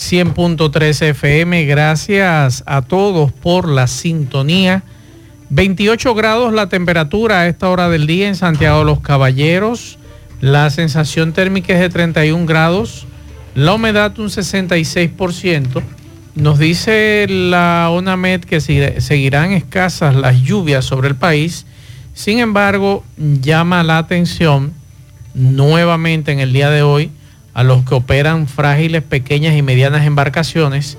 100.3 FM. Gracias a todos por la sintonía. 28 grados la temperatura a esta hora del día en Santiago de los Caballeros. La sensación térmica es de 31 grados. La humedad un 66%. Nos dice la ONAMED que seguirán escasas las lluvias sobre el país. Sin embargo, llama la atención nuevamente en el día de hoy a los que operan frágiles, pequeñas y medianas embarcaciones,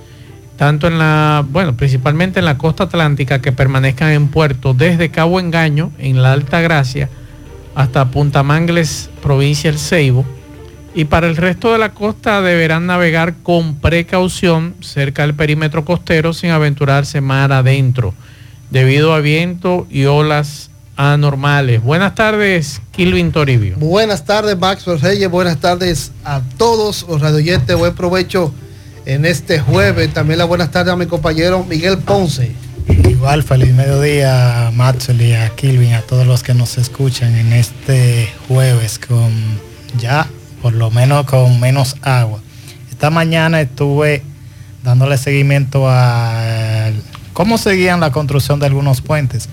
tanto en la, bueno, principalmente en la costa atlántica, que permanezcan en puerto desde Cabo Engaño, en la Alta Gracia, hasta Punta Mangles, provincia del Ceibo. Y para el resto de la costa deberán navegar con precaución cerca del perímetro costero sin aventurarse mar adentro, debido a viento y olas anormales. Buenas tardes, Kilvin Toribio. Buenas tardes, Max Reyes. Buenas tardes a todos los radioyentes. Buen provecho en este jueves. También la buenas tardes a mi compañero Miguel Ponce. Igual, feliz mediodía, Maxwell y a Kilvin, a todos los que nos escuchan en este jueves con ya por lo menos con menos agua. Esta mañana estuve dándole seguimiento a cómo seguían la construcción de algunos puentes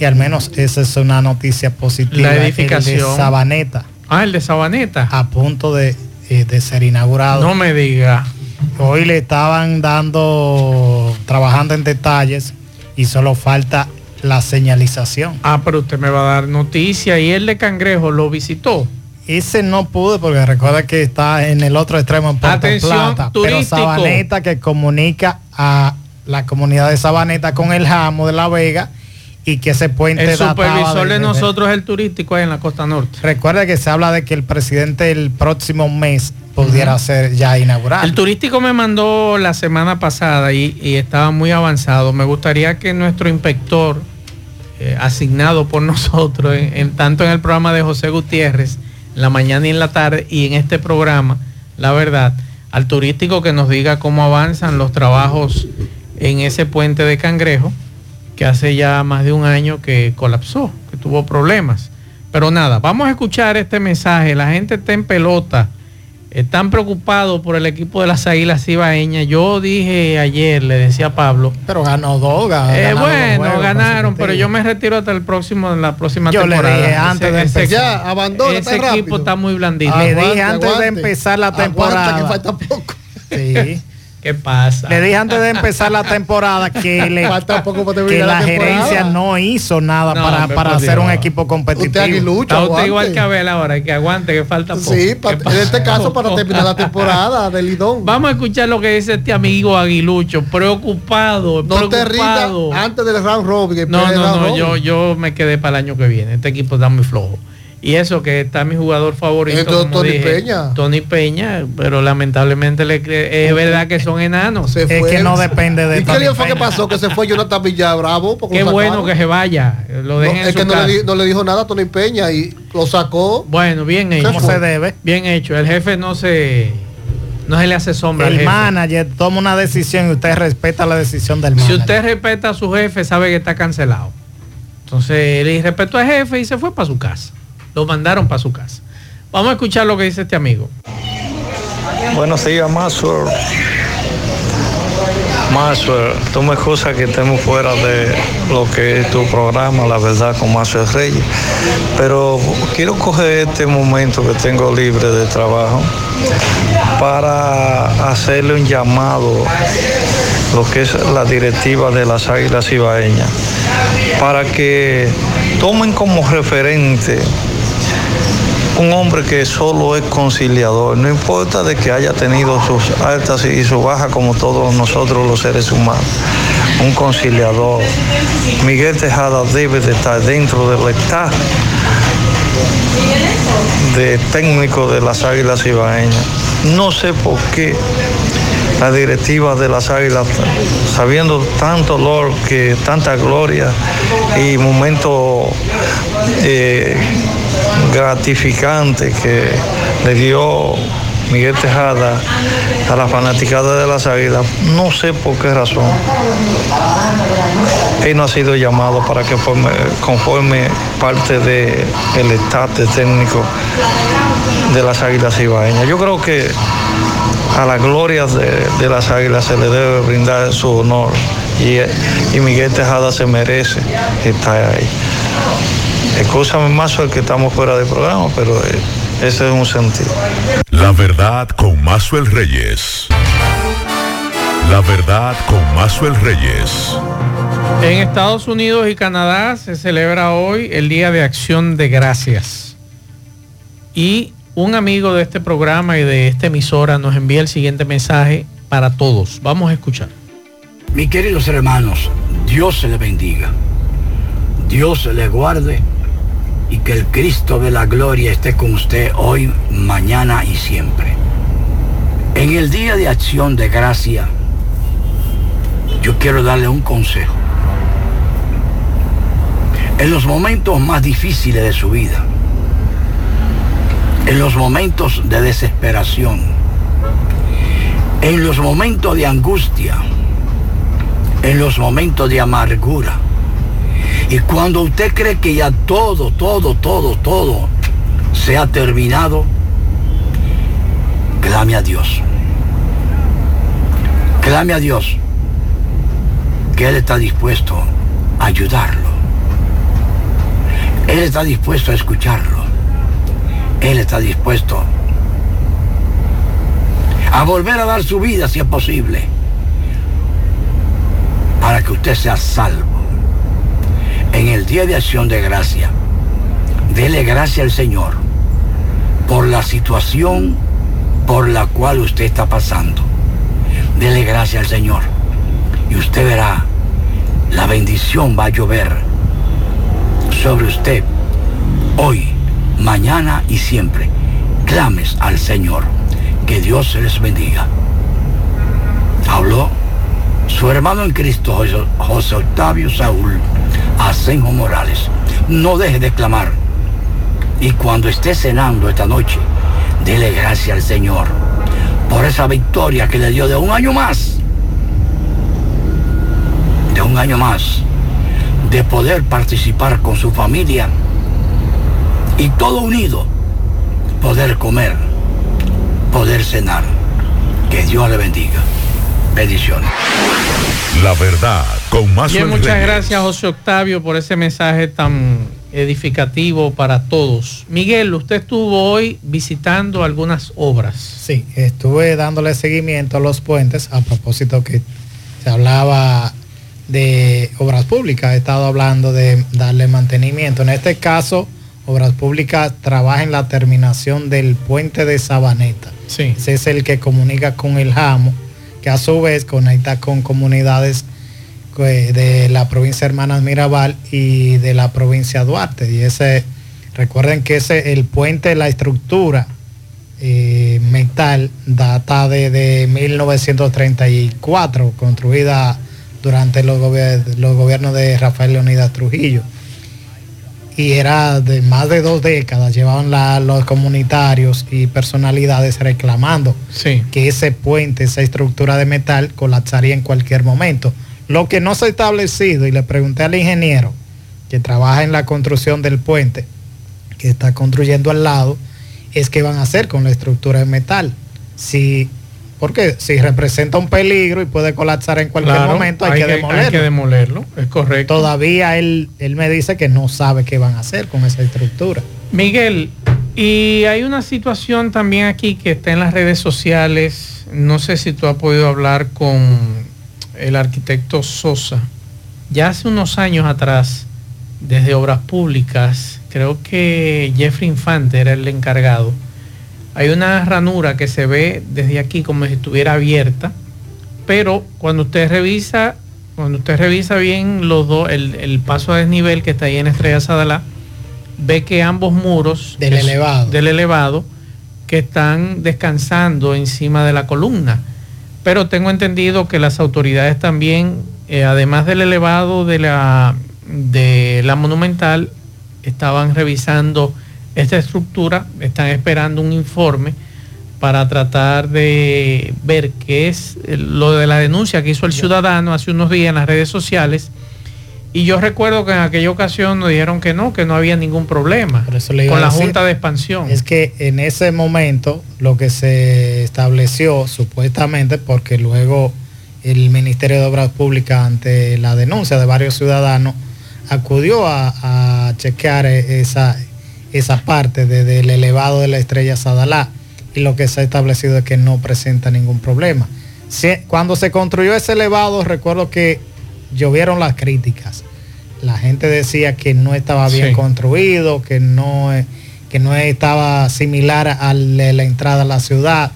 y al menos esa es una noticia positiva. La edificación. El de Sabaneta. Ah, el de Sabaneta. A punto de, eh, de ser inaugurado. No me diga. Hoy le estaban dando, trabajando en detalles y solo falta la señalización. Ah, pero usted me va a dar noticia. ¿Y el de Cangrejo lo visitó? Ese no pude porque recuerda que está en el otro extremo en Puerto Atención, Plata. Turístico. Pero Sabaneta que comunica a la comunidad de Sabaneta con el Jamo de La Vega y que ese puente el supervisor de, de nosotros es el turístico ahí en la costa norte. Recuerda que se habla de que el presidente el próximo mes pudiera uh -huh. ser ya inaugural. El turístico me mandó la semana pasada y, y estaba muy avanzado. Me gustaría que nuestro inspector eh, asignado por nosotros, en, en, tanto en el programa de José Gutiérrez, en la mañana y en la tarde, y en este programa, la verdad, al turístico que nos diga cómo avanzan los trabajos en ese puente de Cangrejo que hace ya más de un año que colapsó, que tuvo problemas. Pero nada, vamos a escuchar este mensaje. La gente está en pelota, están preocupados por el equipo de las Águilas Ibaeñas. Yo dije ayer, le decía a Pablo. Pero ganó dos, ganó, eh, Bueno, juegos, ganaron, pero yo me retiro hasta el próximo, la próxima yo temporada. Le dije antes ese, de empezar. Ese, ya, abandona ese equipo rápido. está muy blandito. le dije antes aguante, de empezar la temporada. Aguanta, que falta poco. Sí. ¿Qué pasa? Le dije antes de empezar la temporada que, le, que la, la gerencia no hizo nada no, para, para hacer un equipo competitivo. Usted aguilucho, Está usted igual que Abel ahora, que aguante, que falta poco. Sí, en este caso para terminar la temporada del Lidón. Vamos a escuchar lo que dice este amigo aguilucho, preocupado, no preocupado. Te antes del round robin. No, no, no, yo, yo me quedé para el año que viene. Este equipo está muy flojo. Y eso que está mi jugador favorito. Tony dije, Peña. Tony Peña, pero lamentablemente le es verdad que son enanos. Se es que no depende de ¿Y qué fue que pasó? Que se fue Jonathan Villa Bravo. Qué bueno que se vaya. Lo dejen no, es que no le, no le, dijo nada a Tony Peña y lo sacó. Bueno, bien hecho. ¿Cómo se debe? Bien hecho. El jefe no se no se le hace sombra. El al jefe. manager toma una decisión y usted respeta la decisión del manager. Si usted respeta a su jefe, sabe que está cancelado. Entonces él respetó al jefe y se fue para su casa lo mandaron para su casa. Vamos a escuchar lo que dice este amigo. Buenos días, Maxwell. Maxwell, tú me excusas que estemos fuera de lo que es tu programa, la verdad, con Maxwell Reyes, pero quiero coger este momento que tengo libre de trabajo para hacerle un llamado lo que es la directiva de las Águilas Ibaeñas, para que tomen como referente un hombre que solo es conciliador, no importa de que haya tenido sus altas y sus bajas como todos nosotros los seres humanos. Un conciliador. Miguel Tejada debe de estar dentro del estado de técnico de las Águilas Ibaeñas. No sé por qué la directiva de las Águilas, sabiendo tanto dolor, que tanta gloria y momento eh, gratificante que le dio Miguel Tejada a la fanaticada de las Águilas, no sé por qué razón. Él no ha sido llamado para que conforme parte del el estate técnico de las Águilas Ibaeñas. Yo creo que a las glorias de, las Águilas se le debe brindar su honor y Miguel Tejada se merece estar ahí. Escúchame más el que estamos fuera del programa, pero eh, ese es un sentido. La verdad con Mazuel Reyes. La verdad con Mazuel Reyes. En Estados Unidos y Canadá se celebra hoy el Día de Acción de Gracias. Y un amigo de este programa y de esta emisora nos envía el siguiente mensaje para todos. Vamos a escuchar. Mis queridos hermanos, Dios se le bendiga. Dios se le guarde y que el Cristo de la gloria esté con usted hoy, mañana y siempre. En el día de acción de gracia, yo quiero darle un consejo. En los momentos más difíciles de su vida, en los momentos de desesperación, en los momentos de angustia, en los momentos de amargura, y cuando usted cree que ya todo, todo, todo, todo se ha terminado, clame a Dios. Clame a Dios que Él está dispuesto a ayudarlo. Él está dispuesto a escucharlo. Él está dispuesto a volver a dar su vida si es posible para que usted sea salvo en el Día de Acción de Gracia, dele gracia al Señor por la situación por la cual usted está pasando. Dele gracia al Señor y usted verá, la bendición va a llover sobre usted hoy, mañana y siempre. Clames al Señor. Que Dios se les bendiga. Habló su hermano en Cristo, José Octavio Saúl Asenjo Morales. No deje de clamar. Y cuando esté cenando esta noche, dele gracias al Señor por esa victoria que le dio de un año más. De un año más. De poder participar con su familia. Y todo unido. Poder comer. Poder cenar. Que Dios le bendiga. Bendiciones. La verdad, con más Bien, muchas gracias José Octavio por ese mensaje tan edificativo para todos. Miguel, usted estuvo hoy visitando algunas obras. Sí, estuve dándole seguimiento a los puentes a propósito que se hablaba de obras públicas, he estado hablando de darle mantenimiento. En este caso, Obras Públicas trabaja en la terminación del puente de Sabaneta. Sí. Ese es el que comunica con el Jamo que a su vez conecta con comunidades eh, de la provincia Hermanas Mirabal y de la provincia Duarte. Y ese, recuerden que ese, el puente, la estructura eh, metal data de, 1934, construida durante los, los gobiernos de Rafael Leonidas Trujillo y era de más de dos décadas, llevaban los comunitarios y personalidades reclamando que ese puente, esa estructura de metal colapsaría en cualquier momento. Lo que no se ha establecido, y le pregunté al ingeniero que trabaja en la construcción del puente, que está construyendo al lado, es qué van a hacer con la estructura de metal. Si porque si representa un peligro y puede colapsar en cualquier momento, hay, que, demolerlo. Hay que demolerlo, es correcto. Todavía él, él me dice que no sabe qué van a hacer con esa estructura. Miguel, y hay una situación también aquí que está en las redes sociales. No sé si tú has podido hablar con el arquitecto Sosa. Ya hace unos años atrás, desde Obras Públicas, creo que Jeffrey Infante era el encargado hay una ranura que se ve desde aquí como si estuviera abierta, pero cuando usted revisa, cuando usted revisa bien los dos, el, paso a desnivel que está ahí en Estrella Sadalá, ve que ambos muros del elevado, del elevado que están descansando encima de la columna. pero tengo entendido que las autoridades también, eh, además del elevado de la, de la monumental, estaban revisando esta estructura, están esperando un informe para tratar de ver qué es lo de la denuncia que hizo el ciudadano hace unos días en las redes sociales. Y yo recuerdo que en aquella ocasión nos dijeron que no, que no había ningún problema con la Junta de Expansión. Es que en ese momento lo que se estableció supuestamente, porque luego el Ministerio de Obras Públicas ante la denuncia de varios ciudadanos acudió a, chequear esa, esa parte del elevado de la estrella Sadalá y lo que se ha establecido es que no presenta ningún problema. cuando se construyó ese elevado, recuerdo que llovieron las críticas. La gente decía que no estaba bien construido, que no, que no estaba similar a la entrada a la ciudad.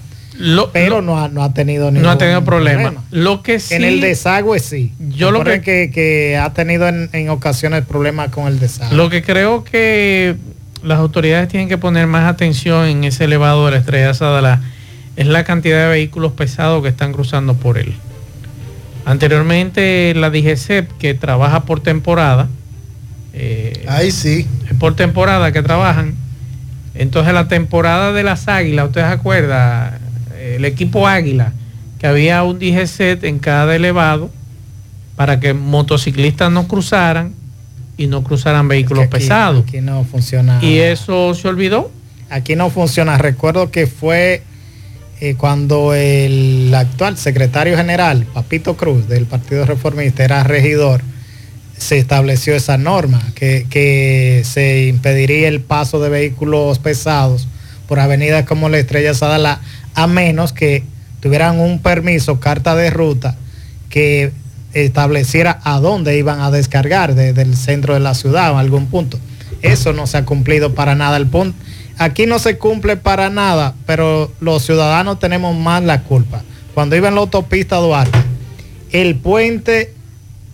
pero no, ha, no, ha, tenido ningún no ha tenido problema. Lo que en el desagüe sí. Yo lo que, que, ha tenido en, en, ocasiones problemas con el desagüe. Lo que creo que las autoridades tienen que poner más atención en ese elevador de la Estrella Sadala es la cantidad de vehículos pesados que están cruzando por él. Anteriormente la DGCEP, que trabaja por temporada, eh, ahí sí, por temporada que trabajan. Entonces la temporada de las águilas, ustedes acuerdan, el equipo águila, que había un DGCET en cada elevado para que motociclistas no cruzaran y no cruzaran vehículos pesados. Aquí no funciona. ¿Y eso se olvidó? Aquí no funciona. Recuerdo que fue eh, cuando el actual secretario general, Papito Cruz, del Partido Reformista, era regidor, se estableció esa norma, que, que se impediría el paso de vehículos pesados por avenidas como la Estrella Sadala, a menos que tuvieran un permiso, carta de ruta, que estableciera a dónde iban a descargar desde el centro de la ciudad o algún punto. Eso no se ha cumplido para nada. El punto, aquí no se cumple para nada, pero los ciudadanos tenemos más la culpa. Cuando iba en la autopista Duarte, el puente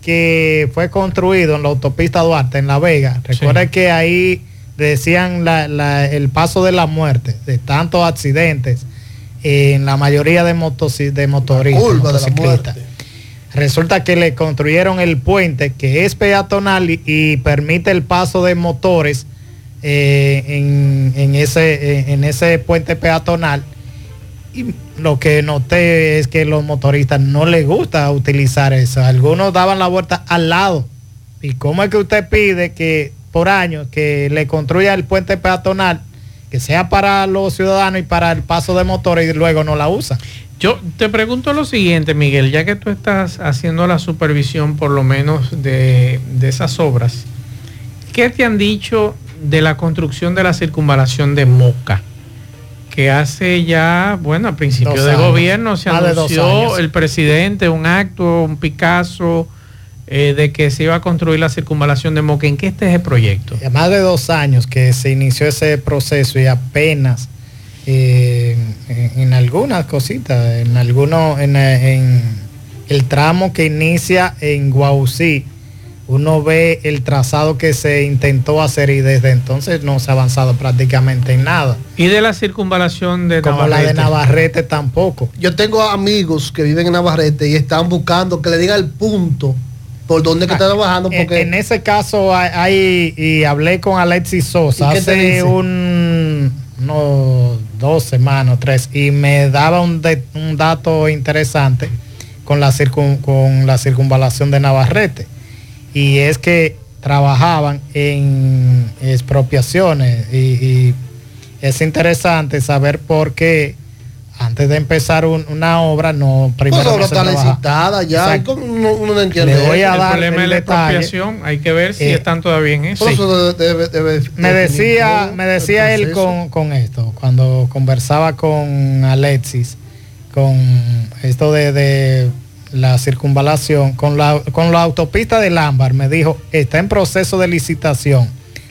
que fue construido en la autopista Duarte, en La Vega, recuerda que ahí decían el paso de la muerte, de tantos accidentes, en la mayoría de, motos, de motoristas, Resulta que le construyeron el puente que es peatonal y, permite el paso de motores eh, en, ese, eh, en ese puente peatonal. Y lo que noté es que los motoristas no les gusta utilizar eso. Algunos daban la vuelta al lado. ¿Y cómo es que usted pide que por años que le construya el puente peatonal, que sea para los ciudadanos y para el paso de motores y luego no la usa? Yo te pregunto lo siguiente, Miguel, ya que tú estás haciendo la supervisión por lo menos de, esas obras, ¿qué te han dicho de la construcción de la circunvalación de Moca? Que hace ya, bueno, a principio de gobierno se anunció el presidente un acto, un Picasso, eh, de que se iba a construir la circunvalación de Moca. ¿En qué está ese proyecto? más de dos años que se inició ese proceso y apenas eh, en, algunas cositas, en algunos, en, el tramo que inicia en Guausí, uno ve el trazado que se intentó hacer y desde entonces no se ha avanzado prácticamente en nada. ¿Y de la circunvalación de Como la de Navarrete tampoco. Yo tengo amigos que viven en Navarrete y están buscando que le diga el punto por donde que está trabajando. Porque... En, ese caso hay, y hablé con Alexis Sosa hace un, no, dos semanas, tres, y me daba un, un dato interesante con la, con la circunvalación de Navarrete. Y es que trabajaban en expropiaciones y, es interesante saber por qué antes de empezar una obra no primero pues obra está licitada ya uno, uno, no entiende. Le voy a dar el problema de la expropiación hay que ver si eh, están todavía en eso, me decía me decía él con, con, esto cuando conversaba con Alexis con esto de, la circunvalación con la con la autopista de Lámbar me dijo está en proceso de licitación.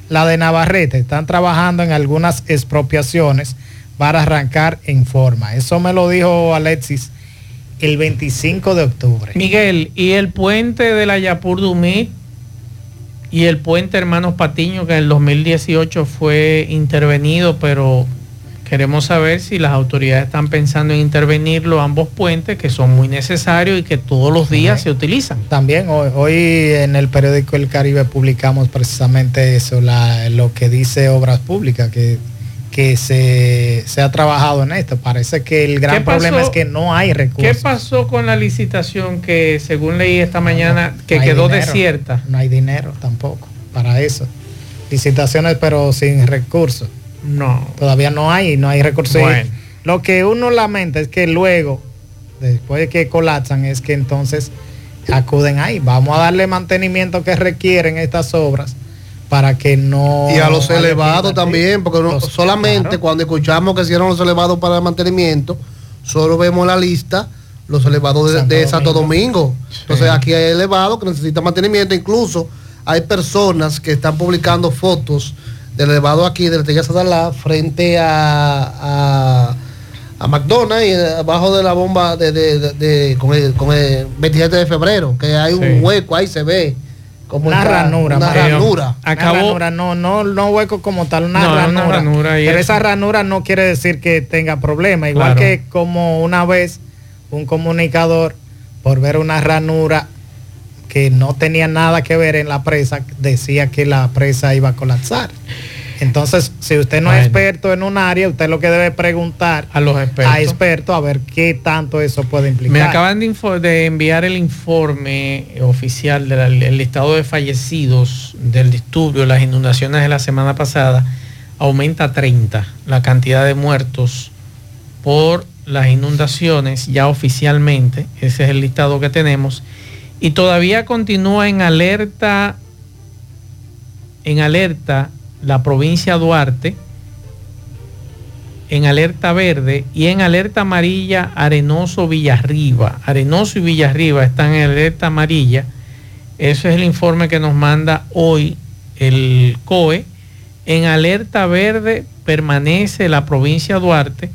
La de Navarrete están trabajando en algunas expropiaciones para arrancar en forma. Eso me lo dijo Alexis el 25 de octubre. Miguel, ¿y el puente de la Yapur Dumit y el puente Hermanos Patiño que en el 2018 fue intervenido, pero Queremos saber si las autoridades están pensando en intervenir los ambos puentes que son muy necesarios y que todos los días se utilizan. También hoy, hoy, en el periódico El Caribe publicamos precisamente eso, la, lo que dice Obras Públicas, que, que se, se, ha trabajado en esto. Parece que el gran problema es que no hay recursos. ¿Qué pasó con la licitación que según leí esta mañana no, que no quedó dinero, desierta? No hay dinero tampoco para eso. Licitaciones pero sin recursos. No. Todavía no hay, no hay recursos. Bueno. Lo que uno lamenta es que luego, después de que colapsan, es que entonces acuden ahí. Vamos a darle mantenimiento que requieren estas obras para que no... Y a los elevados también, porque no, solamente claro. cuando escuchamos que hicieron los elevados para el mantenimiento, solo vemos la lista los elevados de Santo, de Santo Domingo. Domingo. Sí. Entonces aquí hay elevados que necesitan mantenimiento, incluso hay personas que están publicando fotos del elevado aquí del Tella Sadalá frente a, a, a, McDonald's y abajo de la bomba de, de, de, de con, el, con, el, 27 de febrero, que hay un sí. hueco, ahí se ve. Como una ranura, una ranura. Acabó, una ranura, no, no, no hueco como tal, una no, ranura. Una ranura pero eso. esa ranura no quiere decir que tenga problema. Igual Claro. que como una vez un comunicador, por ver una ranura que no tenía nada que ver en la presa, decía que la presa iba a colapsar. Entonces, si usted no es experto en un área, usted lo que debe preguntar A los expertos. a expertos a ver qué tanto eso puede implicar. Me acaban de, de enviar el informe oficial del listado de fallecidos del disturbio, las inundaciones de la semana pasada. Aumenta a 30 la cantidad de muertos por las inundaciones ya oficialmente. Ese es el listado que tenemos. Y todavía continúa en alerta, en alerta la provincia Duarte en alerta verde y en alerta amarilla Arenoso Villarriba. Arenoso y Villarriba están en alerta amarilla. Ese es el informe que nos manda hoy el COE. En alerta verde permanece la provincia Duarte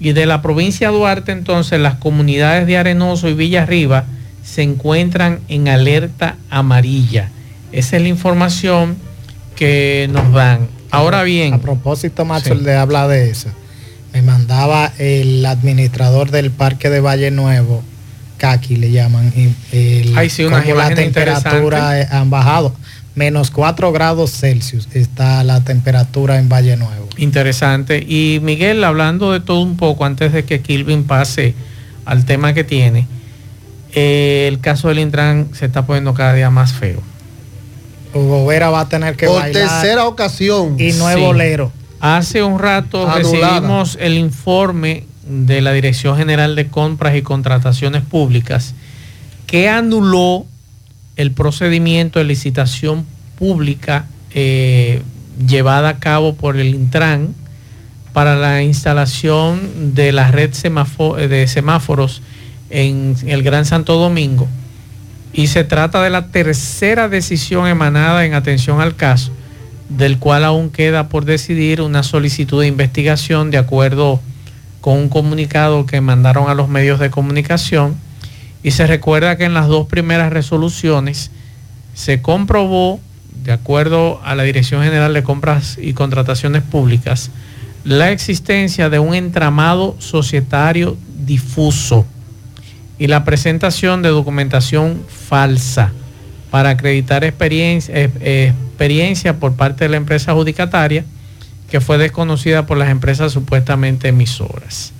y de la provincia Duarte entonces las comunidades de Arenoso y Villarriba se encuentran en alerta amarilla. Esa es la información que nos dan. Ahora bien, A propósito, Macho, Sí. le habla de eso. Me mandaba el administrador del parque de Valle Nuevo, Kaki le llaman, el, Ay, sí, cómo la temperatura han bajado. Menos 4 grados Celsius está la temperatura en Valle Nuevo. Interesante. Y Miguel, hablando de todo un poco antes de que Kilvin pase al tema que tiene, eh, el caso del Intran se está poniendo cada día más feo. Hugo Vera va a tener que Por bailar tercera ocasión. y no es Sí. bolero. Hace un rato Anulada. recibimos el informe de la Dirección General de Compras y Contrataciones Públicas que anuló el procedimiento de licitación pública eh, llevada a cabo por el Intran para la instalación de la red de semáforos en el Gran Santo Domingo. Y se trata de la tercera decisión emanada en atención al caso, del cual aún queda por decidir una solicitud de investigación de acuerdo con un comunicado que mandaron a los medios de comunicación. Y se recuerda que en las dos primeras resoluciones se comprobó, de acuerdo a la Dirección General de Compras y Contrataciones Públicas, la existencia de un entramado societario difuso y la presentación de documentación falsa para acreditar experiencia, eh, experiencia por parte de la empresa adjudicataria que fue desconocida por las empresas supuestamente emisoras.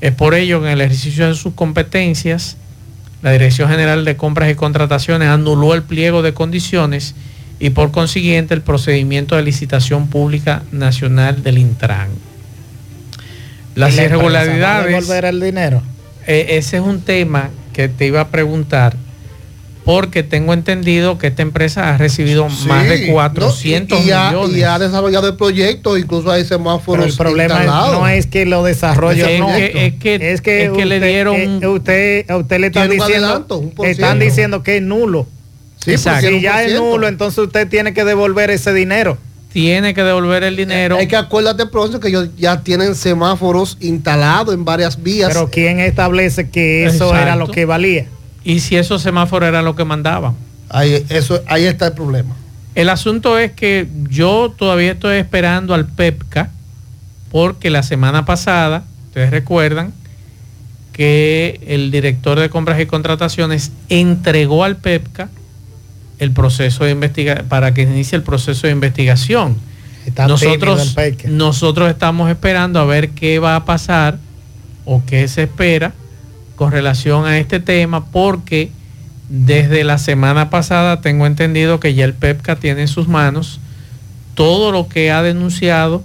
Es por ello que en el ejercicio de sus competencias, la Dirección General de Compras y Contrataciones anuló el pliego de condiciones y por consiguiente el procedimiento de licitación pública nacional del Intran. Las ¿Y la empresa va a irregularidades... devolver el dinero? Eh, ese es un tema que te iba a preguntar porque tengo entendido que esta empresa ha recibido Sí, más de ¿no? 400 y, y ha, millones. y ha desarrollado el proyecto, incluso hay Pero semáforos el problema instalados. no es que lo desarrolle Es no. que- es que- es que le dieron- eh, usted, a usted le están diciendo, adelanto, están diciendo que es nulo. Sí, Si ya es 1%. nulo, entonces usted tiene que devolver ese dinero. Tiene que devolver el dinero. Es que acuérdate pronto que ellos ya tienen semáforos instalados en varias vías. Pero ¿quién establece que eso Exacto. era lo que valía? Y si esos semáforos eran lo que mandaban. ahí, eso, ahí está el problema. El asunto es que yo todavía estoy esperando al PEPCA porque la semana pasada, ustedes recuerdan, que el director de compras y contrataciones entregó al PEPCA el proceso de investigación para que inicie el proceso de investigación. nosotros, nosotros estamos esperando a ver qué va a pasar o qué se espera con relación a este tema porque desde la semana pasada tengo entendido que ya el PEPCA tiene en sus manos todo lo que ha denunciado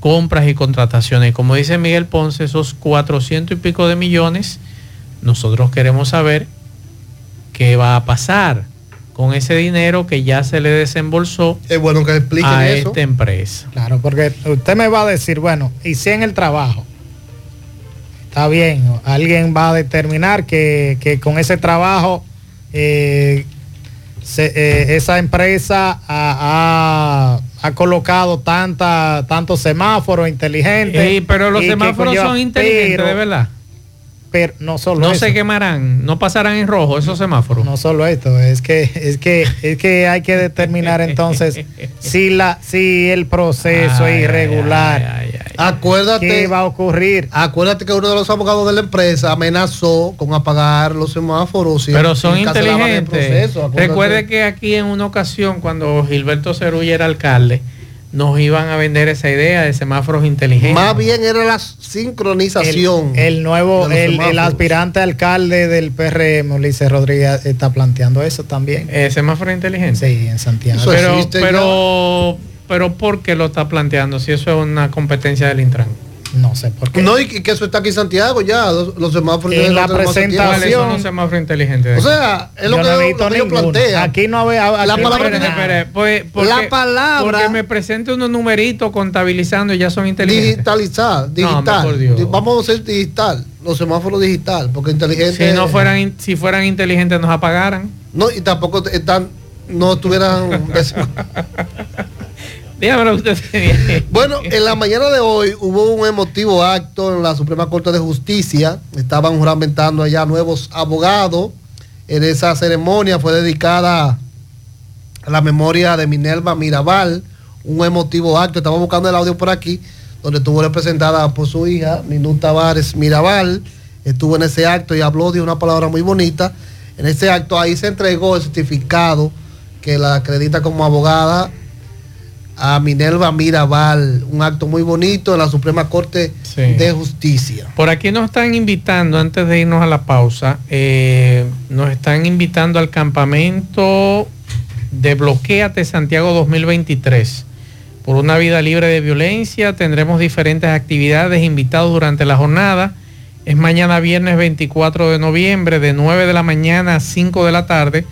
compras y contrataciones. Como dice Miguel Ponce, esos 400 y pico de millones, nosotros queremos saber qué va a pasar con ese dinero que ya se le desembolsó es bueno que a esta empresa. Claro, porque usted me va a decir, bueno, y si en el trabajo, está bien, alguien va a determinar que, con ese trabajo eh, eh, esa empresa ha, colocado tanta, tantos semáforos inteligentes. pero los semáforos son inteligentes, de verdad. Pero no solo No se quemarán, no pasarán en rojo esos semáforos. No solo esto, es que, es que, es que hay que determinar entonces si la, si el proceso es irregular. acuérdate. ¿Qué va a ocurrir? Acuérdate que uno de los abogados de la empresa amenazó con apagar los semáforos. Pero son inteligentes. Recuerde que aquí en una ocasión, cuando Gilberto Cerulla era alcalde, nos iban a vender esa idea de semáforos inteligentes. Más bien era la sincronización. El, nuevo, el, aspirante alcalde del PRM, Ulises Rodríguez, está planteando eso también. ¿El semáforo inteligente? Sí, en Santiago. pero, pero, pero, ¿por qué lo está planteando si eso es una competencia del Intran? No sé por qué. No, y que eso está aquí en Santiago ya, los, semáforos En la presentación. un semáforo inteligente. O sea, es lo que, yo plantea. Aquí no había. la palabra. Pues, la palabra. Porque me presente unos numeritos contabilizando y ya son inteligentes. Digitalizar, digital. Vamos a ser digital, los semáforos digital, porque inteligentes. Si no fueran, si fueran inteligentes nos apagaran. No, y tampoco están, no estuvieran. usted. bueno, en la mañana de hoy hubo un emotivo acto en la Suprema Corte de Justicia. Estaban juramentando allá nuevos abogados. En esa ceremonia fue dedicada a la memoria de Minerva Mirabal. Un emotivo acto. Estamos buscando el audio por aquí, donde estuvo representada por su hija, Ninú Tavares Mirabal. Estuvo en ese acto y habló de una palabra muy bonita. En ese acto ahí se entregó el certificado que la acredita como abogada a Minerva Mirabal, un acto muy bonito en la Suprema Corte de Justicia. Por aquí nos están invitando, antes de irnos a la pausa, eh, nos están invitando al campamento de Bloqueate Santiago 2023. Por una vida libre de violencia, tendremos diferentes actividades invitados durante la jornada. Es mañana viernes 24 de noviembre de 9 de la mañana a 5 de la tarde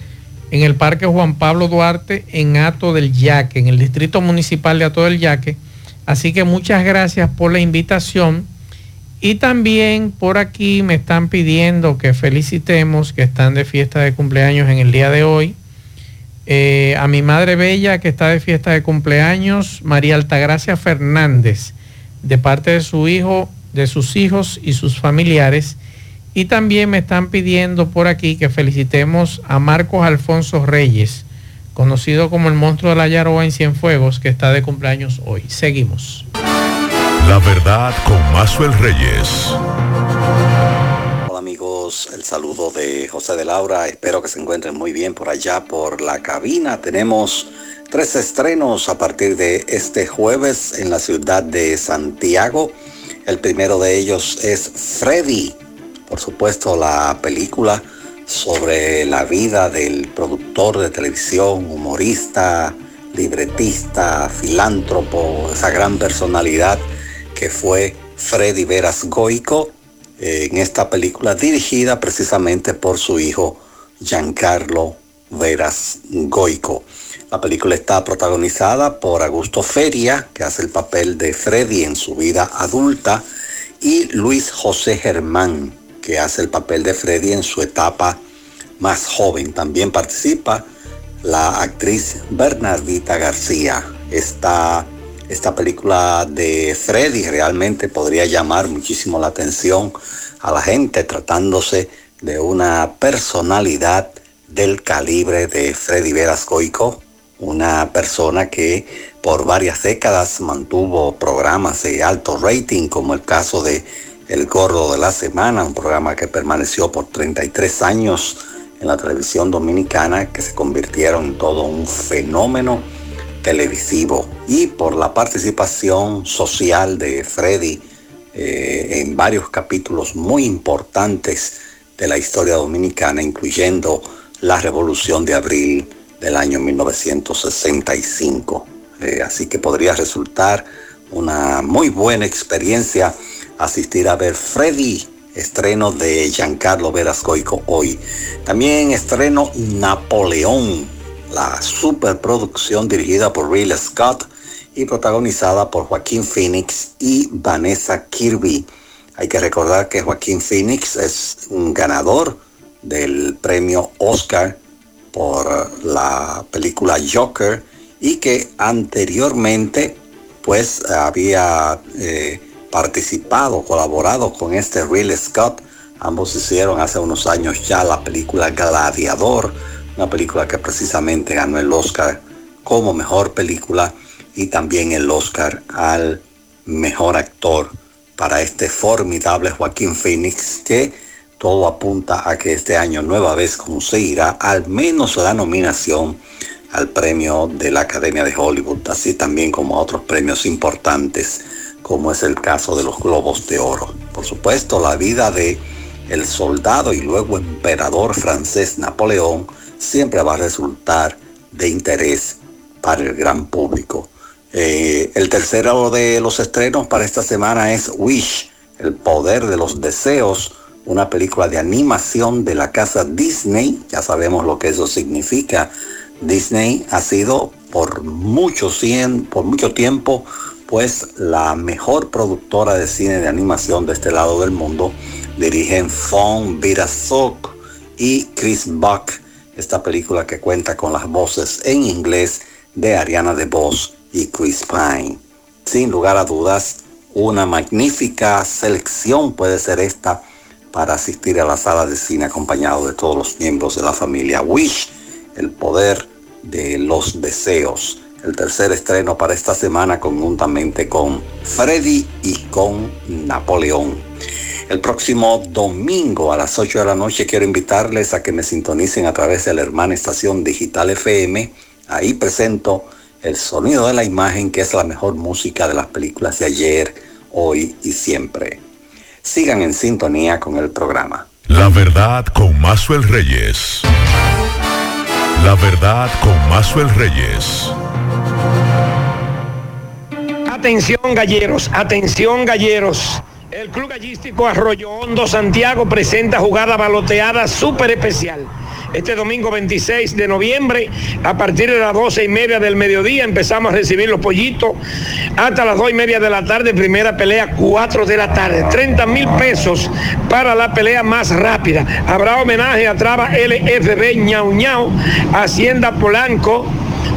en el Parque Juan Pablo Duarte en Ato del Yaque, en el Distrito Municipal de Ato del Yaque. Así que muchas gracias por la invitación. Y también por aquí me están pidiendo que felicitemos que están de fiesta de cumpleaños en el día de hoy. Eh, a mi madre bella que está de fiesta de cumpleaños, María Altagracia Fernández, de parte de su hijo, de sus hijos y sus familiares y también me están pidiendo por aquí que felicitemos a Marcos Alfonso Reyes, conocido como el monstruo de la Yaroa en Cienfuegos, que está de cumpleaños hoy. Seguimos. La verdad con Mazuel Reyes. Hola amigos, el saludo de José de Laura. Espero que se encuentren muy bien por allá por la cabina. Tenemos tres estrenos a partir de este jueves en la ciudad de Santiago. El primero de ellos es Freddy por supuesto, la película sobre la vida del productor de televisión, humorista, libretista, filántropo, esa gran personalidad que fue Freddy Veras Goico, eh, en esta película dirigida precisamente por su hijo Giancarlo Veras Goico. La película está protagonizada por Augusto Feria, que hace el papel de Freddy en su vida adulta, y Luis José Germán, que hace el papel de Freddy en su etapa más joven. También participa la actriz Bernardita García. Esta, esta película de Freddy realmente podría llamar muchísimo la atención a la gente tratándose de una personalidad del calibre de Freddy Veras una persona que por varias décadas mantuvo programas de alto rating, como el caso de El Gordo de la Semana, un programa que permaneció por 33 años en la televisión dominicana, que se convirtieron en todo un fenómeno televisivo, y por la participación social de Freddy eh, en varios capítulos muy importantes de la historia dominicana, incluyendo la Revolución de Abril del año 1965. Eh, así que podría resultar una muy buena experiencia asistir a ver Freddy, estreno de Giancarlo Verascoico hoy. También estreno Napoleón, la superproducción dirigida por Ridley Scott y protagonizada por Joaquín Phoenix y Vanessa Kirby. Hay que recordar que Joaquín Phoenix es un ganador del premio Oscar por la película Joker y que anteriormente pues había eh, participado, colaborado con este Real Scott. Ambos hicieron hace unos años ya la película Gladiador, una película que precisamente ganó el Oscar como mejor película y también el Oscar al mejor actor para este formidable Joaquín Phoenix que todo apunta a que este año nueva vez conseguirá al menos la nominación al premio de la Academia de Hollywood, así también como a otros premios importantes, como es el caso de los Globos de Oro. Por supuesto, la vida de el soldado y luego emperador francés Napoleón siempre va a resultar de interés para el gran público. Eh, el tercero de los estrenos para esta semana es Wish, el poder de los deseos, una película de animación de la casa Disney. Ya sabemos lo que eso significa. Disney ha sido por mucho, por mucho tiempo pues la mejor productora de cine de animación de este lado del mundo. Dirigen Fong Virasok y Chris Buck esta película que cuenta con las voces en inglés de Ariana DeBose y Chris Pine. Sin lugar a dudas, una magnífica selección puede ser esta para asistir a la sala de cine acompañado de todos los miembros de la familia Wish, el poder de los deseos. El tercer estreno para esta semana conjuntamente con Freddy y con Napoleón. El próximo domingo a las 8 de la noche quiero invitarles a que me sintonicen a través de la hermana estación digital FM. Ahí presento el sonido de la imagen, que es la mejor música de las películas de ayer, hoy y siempre. Sigan en sintonía con el programa. La verdad con Mazuel Reyes. La verdad con Mazuel Reyes. Atención galleros, atención galleros. El Club Gallístico Arroyo Hondo Santiago presenta jugada baloteada súper especial este domingo 26 de noviembre, a partir de las 12 y media del mediodía, empezamos a recibir los pollitos hasta las 2 y media de la tarde, primera pelea 4 de la tarde. 30 mil pesos para la pelea más rápida. Habrá homenaje a Traba LFB Ñau Ñau, Hacienda Polanco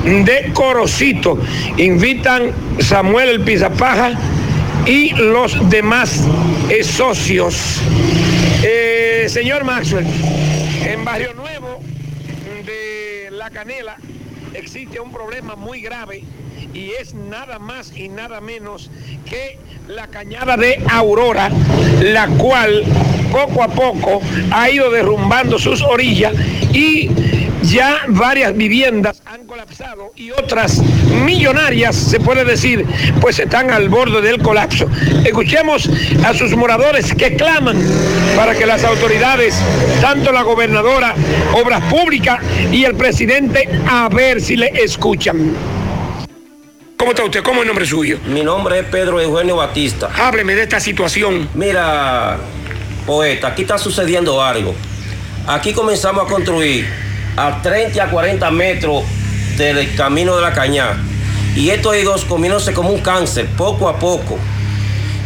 de Corocito. Invitan Samuel el Pizapaja y los demás socios. Eh, señor Maxwell, en Barrio Nuevo Canela existe un problema muy grave y es nada más y nada menos que la cañada de Aurora, la cual poco a poco ha ido derrumbando sus orillas y ya varias viviendas han colapsado y otras millonarias, se puede decir, pues están al borde del colapso. Escuchemos a sus moradores que claman para que las autoridades, tanto la gobernadora, Obras Públicas y el presidente, a ver si le escuchan. ¿Cómo está usted? ¿Cómo es el nombre suyo? Mi nombre es Pedro Eugenio Batista. Hábleme de esta situación. Mira, poeta, aquí está sucediendo algo. Aquí comenzamos a construir a 30 a 40 metros del camino de la cañada. Y esto ha ido comiéndose como un cáncer, poco a poco.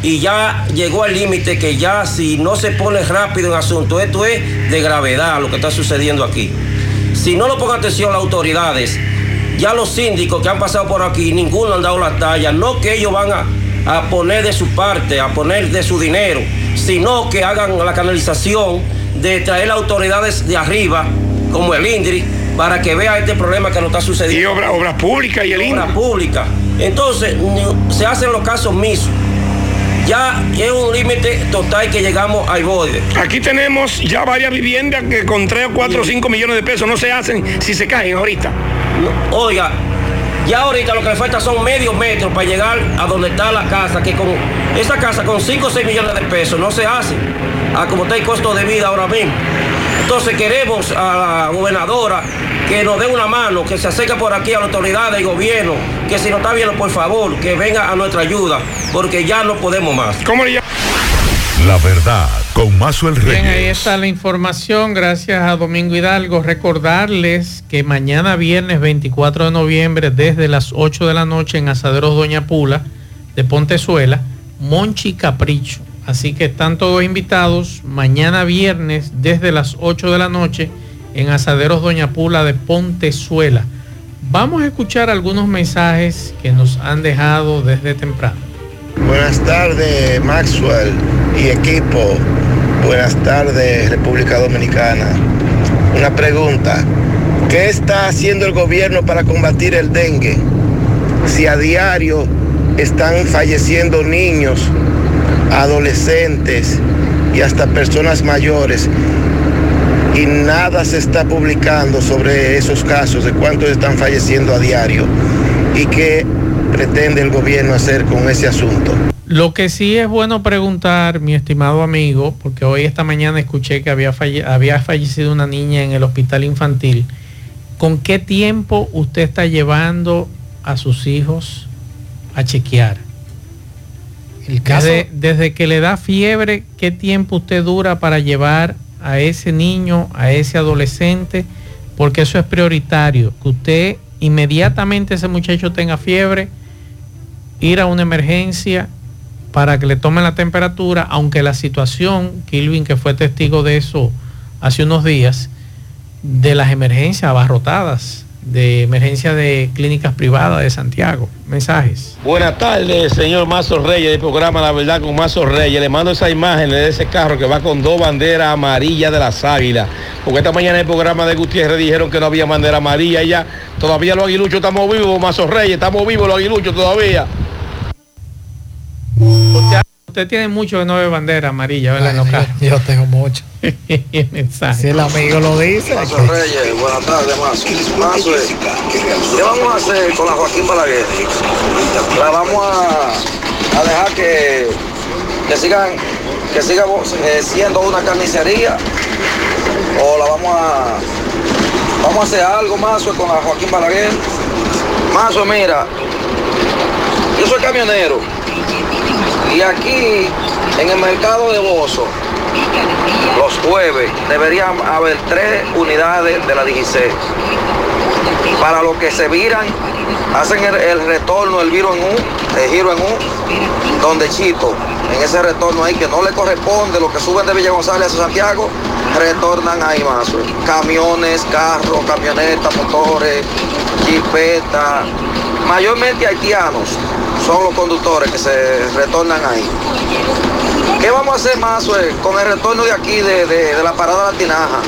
Y ya llegó al límite que ya si no se pone rápido en asunto, esto es de gravedad lo que está sucediendo aquí. Si no lo pongan atención las autoridades, ya los síndicos que han pasado por aquí, ninguno han dado la talla. No que ellos van a, a poner de su parte, a poner de su dinero, sino que hagan la canalización de traer autoridades de arriba como el INDRI, para que vea este problema que nos está sucediendo. Y obras obra públicas y el INE. Obras públicas. Entonces, se hacen los casos misos. Ya es un límite total que llegamos al borde. Aquí tenemos ya varias viviendas que con 3 o 4 o 5 millones de pesos no se hacen si se caen ahorita. oiga, ya ahorita lo que le falta son medio metros para llegar a donde está la casa, que con esa casa con 5 o 6 millones de pesos no se hace, a como está el costo de vida ahora mismo. Entonces queremos a la gobernadora que nos dé una mano, que se acerque por aquí a la autoridad del gobierno, que si no está viendo, por favor, que venga a nuestra ayuda, porque ya no podemos más. ¿Cómo le La verdad, con Mazuel Reyes. Bien, ahí está la información, gracias a Domingo Hidalgo. Recordarles que mañana viernes 24 de noviembre, desde las 8 de la noche en Asaderos Doña Pula de Pontezuela, Monchi Capricho. Así que están todos invitados mañana viernes desde las 8 de la noche en Asaderos Doña Pula de Pontezuela. Vamos a escuchar algunos mensajes que nos han dejado desde temprano. Buenas tardes Maxwell y equipo. Buenas tardes República Dominicana. Una pregunta. ¿Qué está haciendo el gobierno para combatir el dengue? Si a diario están falleciendo niños, adolescentes y hasta personas mayores y nada se está publicando sobre esos casos de cuántos están falleciendo a diario y qué pretende el gobierno hacer con ese asunto. Lo que sí es bueno preguntar, mi estimado amigo, porque hoy esta mañana escuché que había, fallecido una niña en el hospital infantil, ¿con qué tiempo usted está llevando a sus hijos a chequear? El caso... desde, desde que le da fiebre, ¿qué tiempo usted dura para llevar a ese niño, a ese adolescente, porque eso es prioritario, que usted inmediatamente ese muchacho tenga fiebre, ir a una emergencia para que le tomen la temperatura, aunque la situación, Kilvin, que fue testigo de eso hace unos días, de las emergencias abarrotadas, de emergencia de clínicas privadas de Santiago. Mensajes. Buenas tardes, señor Mazo Reyes, del programa La Verdad con Mazo Reyes. Le mando esa imagen de ese carro que va con dos banderas amarillas de las águilas. Porque esta mañana en el programa de Gutiérrez dijeron que no había bandera amarilla ya. Todavía los aguiluchos estamos vivos, Mazo Reyes, estamos vivos los aguiluchos todavía. Tiene mucho de nueve bandera amarilla, ¿verdad? yo, tengo mucho. Si el amigo lo dice. Mazo Reyes, buenas tardes, Mazo. Mazo, ¿qué vamos a hacer con la Joaquín Balaguer? La vamos a, a dejar que, que sigan que siga eh, siendo una carnicería o la vamos a vamos a hacer algo más con la Joaquín Balaguer. Mazo, mira, yo soy camionero y aquí en el mercado de Bozo, los jueves deberían haber tres unidades de la DGC. Para los que se viran, hacen el, retorno, el giro en U, el giro en U, donde Chito, en ese retorno ahí que no le corresponde, lo que suben de Villa González a Santiago, retornan ahí más. Camiones, carros, camionetas, motores, jipetas, mayormente haitianos son los conductores que se retornan ahí. ¿Qué vamos a hacer más con el retorno de aquí, de, la parada de la tinaja?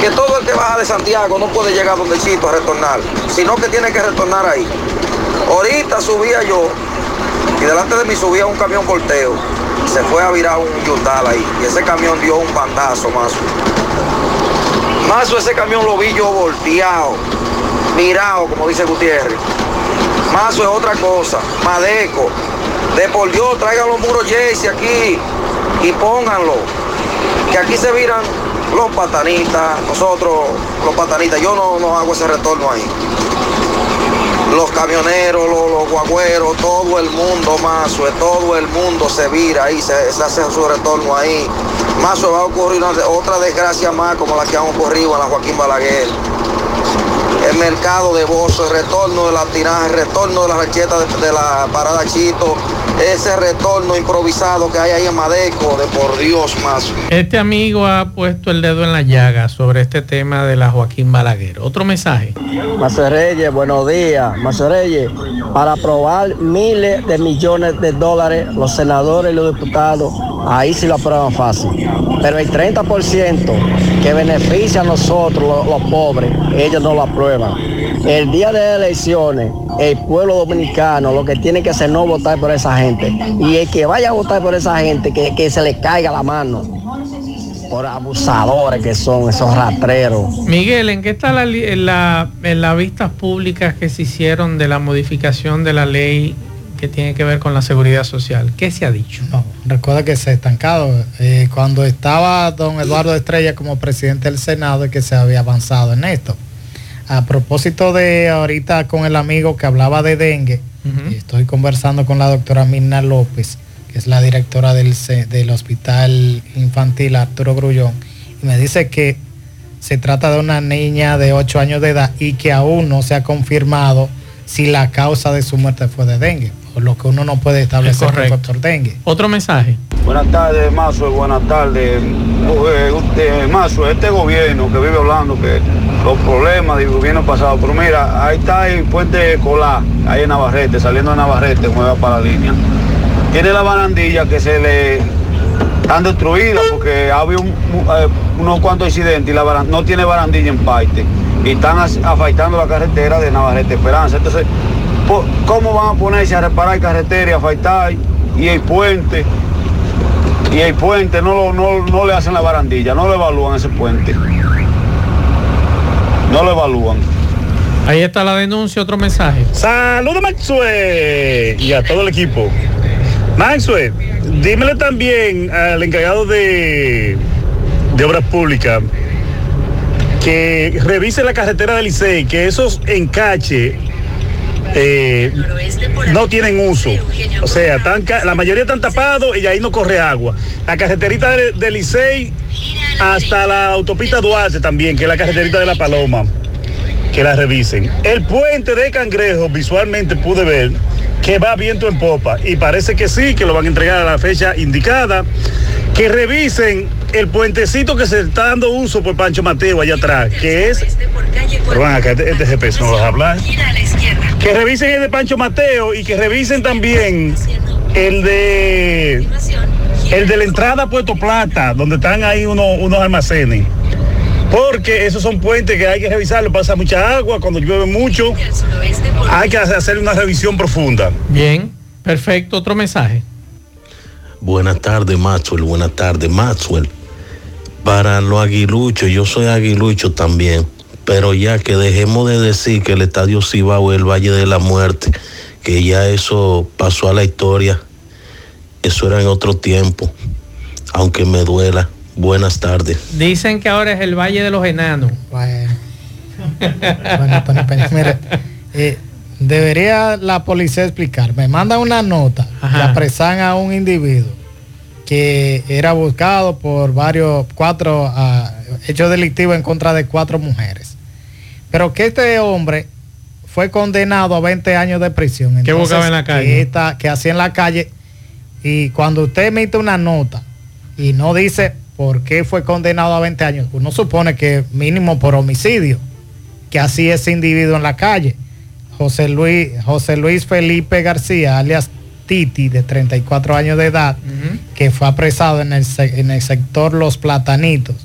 Que todo el que baja de Santiago no puede llegar donde Chito a retornar, sino que tiene que retornar ahí. Ahorita subía yo y delante de mí subía un camión volteo. Se fue a virar un yutal ahí y ese camión dio un bandazo, más. Más ese camión lo vi yo volteado, mirado, como dice Gutiérrez. Mazo es otra cosa. Madeco. De por Dios, traigan los muros Jaycee aquí y pónganlo. Que aquí se viran los patanitas, nosotros los patanitas. Yo no, no hago ese retorno ahí. Los camioneros, los, guagüeros, todo el mundo, Mazo, todo el mundo se vira ahí, se, hace su retorno ahí. Mazo va a ocurrir otra desgracia más como la que han ocurrido en la Joaquín Balaguer el mercado de Bozo, el retorno de la tinaja, el retorno de la recheta de, la parada Chito, ese retorno improvisado que hay ahí en Madeco, de por Dios más. Este amigo ha puesto el dedo en la llaga sobre este tema de la Joaquín Balaguer. Otro mensaje. Reyes, buenos días. Reyes, para aprobar miles de millones de dólares, los senadores y los diputados, ahí sí lo aprueban fácil. Pero el 30% que beneficia a nosotros los, pobres, ellos no lo aprueban. El día de elecciones, el pueblo dominicano lo que tiene que hacer no votar por esa gente. Y el que vaya a votar por esa gente, que, que se le caiga la mano. Por abusadores que son esos rastreros. Miguel, ¿en qué está la, en la- en las vistas públicas que se hicieron de la modificación de la ley que tiene que ver con la seguridad social? ¿Qué se ha dicho? No, recuerda que se ha estancado. Eh, cuando estaba don Eduardo Estrella como presidente del Senado es que se había avanzado en esto. A propósito de ahorita con el amigo que hablaba de dengue, y estoy conversando con la doctora Mirna López, que es la directora del, del Hospital Infantil Arturo Grullón, y me dice que se trata de una niña de 8 años de edad y que aún no se ha confirmado si la causa de su muerte fue de dengue, por lo que uno no puede establecer fue por dengue. Otro mensaje. Buenas tardes, Mazo, buenas tardes. Eh, Mazo, este gobierno que vive hablando que los problemas del gobierno pasado, pero mira, ahí está el puente Colá, ahí en Navarrete, saliendo de Navarrete, mueva para la línea. Tiene la barandilla que se le están destruidas porque había un- un- eh, unos cuantos incidentes y la no tiene barandilla en parte. Y están afeitando la carretera de Navarrete Esperanza. Entonces, ¿cómo van a ponerse a reparar carretera y a afeitar y el puente? Y el puente no, lo- no, no le hacen la barandilla, no le evalúan ese puente. No lo evalúan. Ahí está la denuncia, otro mensaje. Saludos Maxwell y a todo el equipo. Maxwell, dímele también al encargado de, de obras públicas que revise la carretera del Licey, que esos encaches eh, no tienen uso. O sea, la mayoría están tapados y ahí no corre agua. La carreterita de- del Licey hasta la autopista Duarte también, que es la carreterita de la Paloma que la revisen. El puente de Cangrejo visualmente pude ver que va viento en popa y parece que sí, que lo van a entregar a la fecha indicada. Que revisen el puentecito que se está dando uso por Pancho Mateo allá atrás, que es... Pero van acá, este, este GPS no va a hablar. Que revisen el de Pancho Mateo y que revisen también el de... El de la entrada a Puerto Plata, donde están ahí unos, unos almacenes. Porque esos son puentes que hay que revisarlo, pasa mucha agua, cuando llueve mucho, hay que hacer una revisión profunda. Bien, perfecto, otro mensaje. Buenas tardes, Maxwell. Buenas tardes, Maxwell. Para los aguiluchos, yo soy aguilucho también, pero ya que dejemos de decir que el Estadio Cibao es el Valle de la Muerte, que ya eso pasó a la historia, eso era en otro tiempo, aunque me duela. Buenas tardes. Dicen que ahora es el Valle de los Enanos. Bueno. Bueno, Tony Peña, mire, eh, debería la policía explicar. Me manda una nota Ajá. apresan a un individuo que era buscado por varios, cuatro ah, hechos delictivos en contra de cuatro mujeres. Pero que este hombre fue condenado a 20 años de prisión. ¿Qué buscaba en la calle? Que, esta- que hacía en la calle. Y cuando usted emite una nota y no dice por qué fue condenado a 20 años, uno supone que mínimo por homicidio, que así ese individuo en la calle. José Luis, José Luis Felipe García, alias Titi, de 34 años de edad, que fue apresado en el, en el sector Los Platanitos,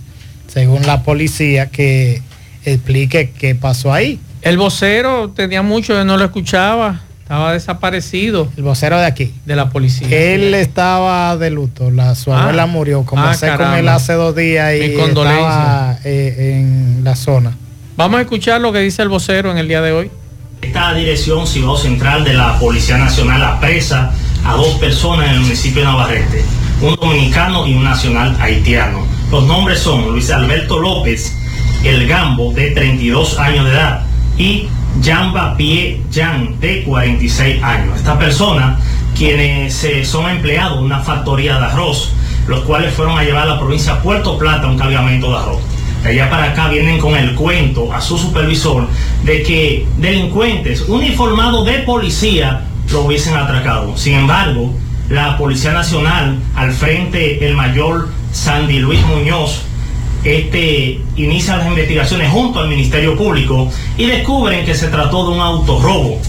según la policía, que explique qué pasó ahí. El vocero tenía mucho que no lo escuchaba, estaba desaparecido. El vocero de aquí. De la policía. Él estaba de luto, la, su Ah. abuela murió, conversé Ah, con él hace dos días y estaba eh, en la zona. Vamos a escuchar lo que dice el vocero en el día de hoy. Esta dirección Cibao Central de la Policía Nacional apresa a dos personas en el municipio de Navarrete, un dominicano y un nacional haitiano. Los nombres son Luis Alberto López, el Gambo, de 32 años de edad, y Jamba Pie Jan, de 46 años. Esta persona, quienes eh, son empleados de una factoría de arroz, los cuales fueron a llevar a la provincia de Puerto Plata un cargamento de arroz. De allá para acá vienen con el cuento a su supervisor de que delincuentes uniformados de policía lo hubiesen atracado. Sin embargo, la Policía Nacional, al frente el mayor Sandy Luis Muñoz, este inicia las investigaciones junto al Ministerio Público y descubren que se trató de un autorrobo.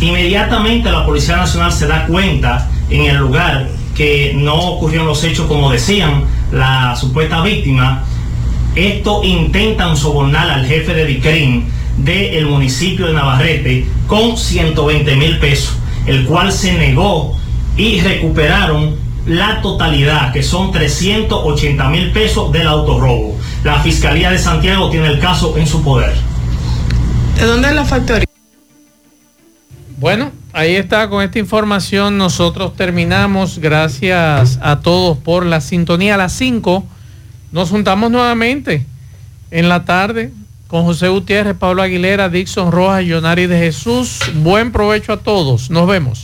Inmediatamente la Policía Nacional se da cuenta en el lugar que no ocurrieron los hechos como decían la supuesta víctima Esto intentan sobornar al jefe de DICRIN del municipio de Navarrete con 120 mil pesos, el cual se negó y recuperaron la totalidad, que son 380 mil pesos del autorrobo. La Fiscalía de Santiago tiene el caso en su poder. ¿De dónde es la factoría? Bueno, ahí está con esta información. Nosotros terminamos. Gracias a todos por la sintonía. A las 5 nos juntamos nuevamente en la tarde con José Gutiérrez, Pablo Aguilera, Dixon Rojas, Yonari de Jesús. Buen provecho a todos. Nos vemos.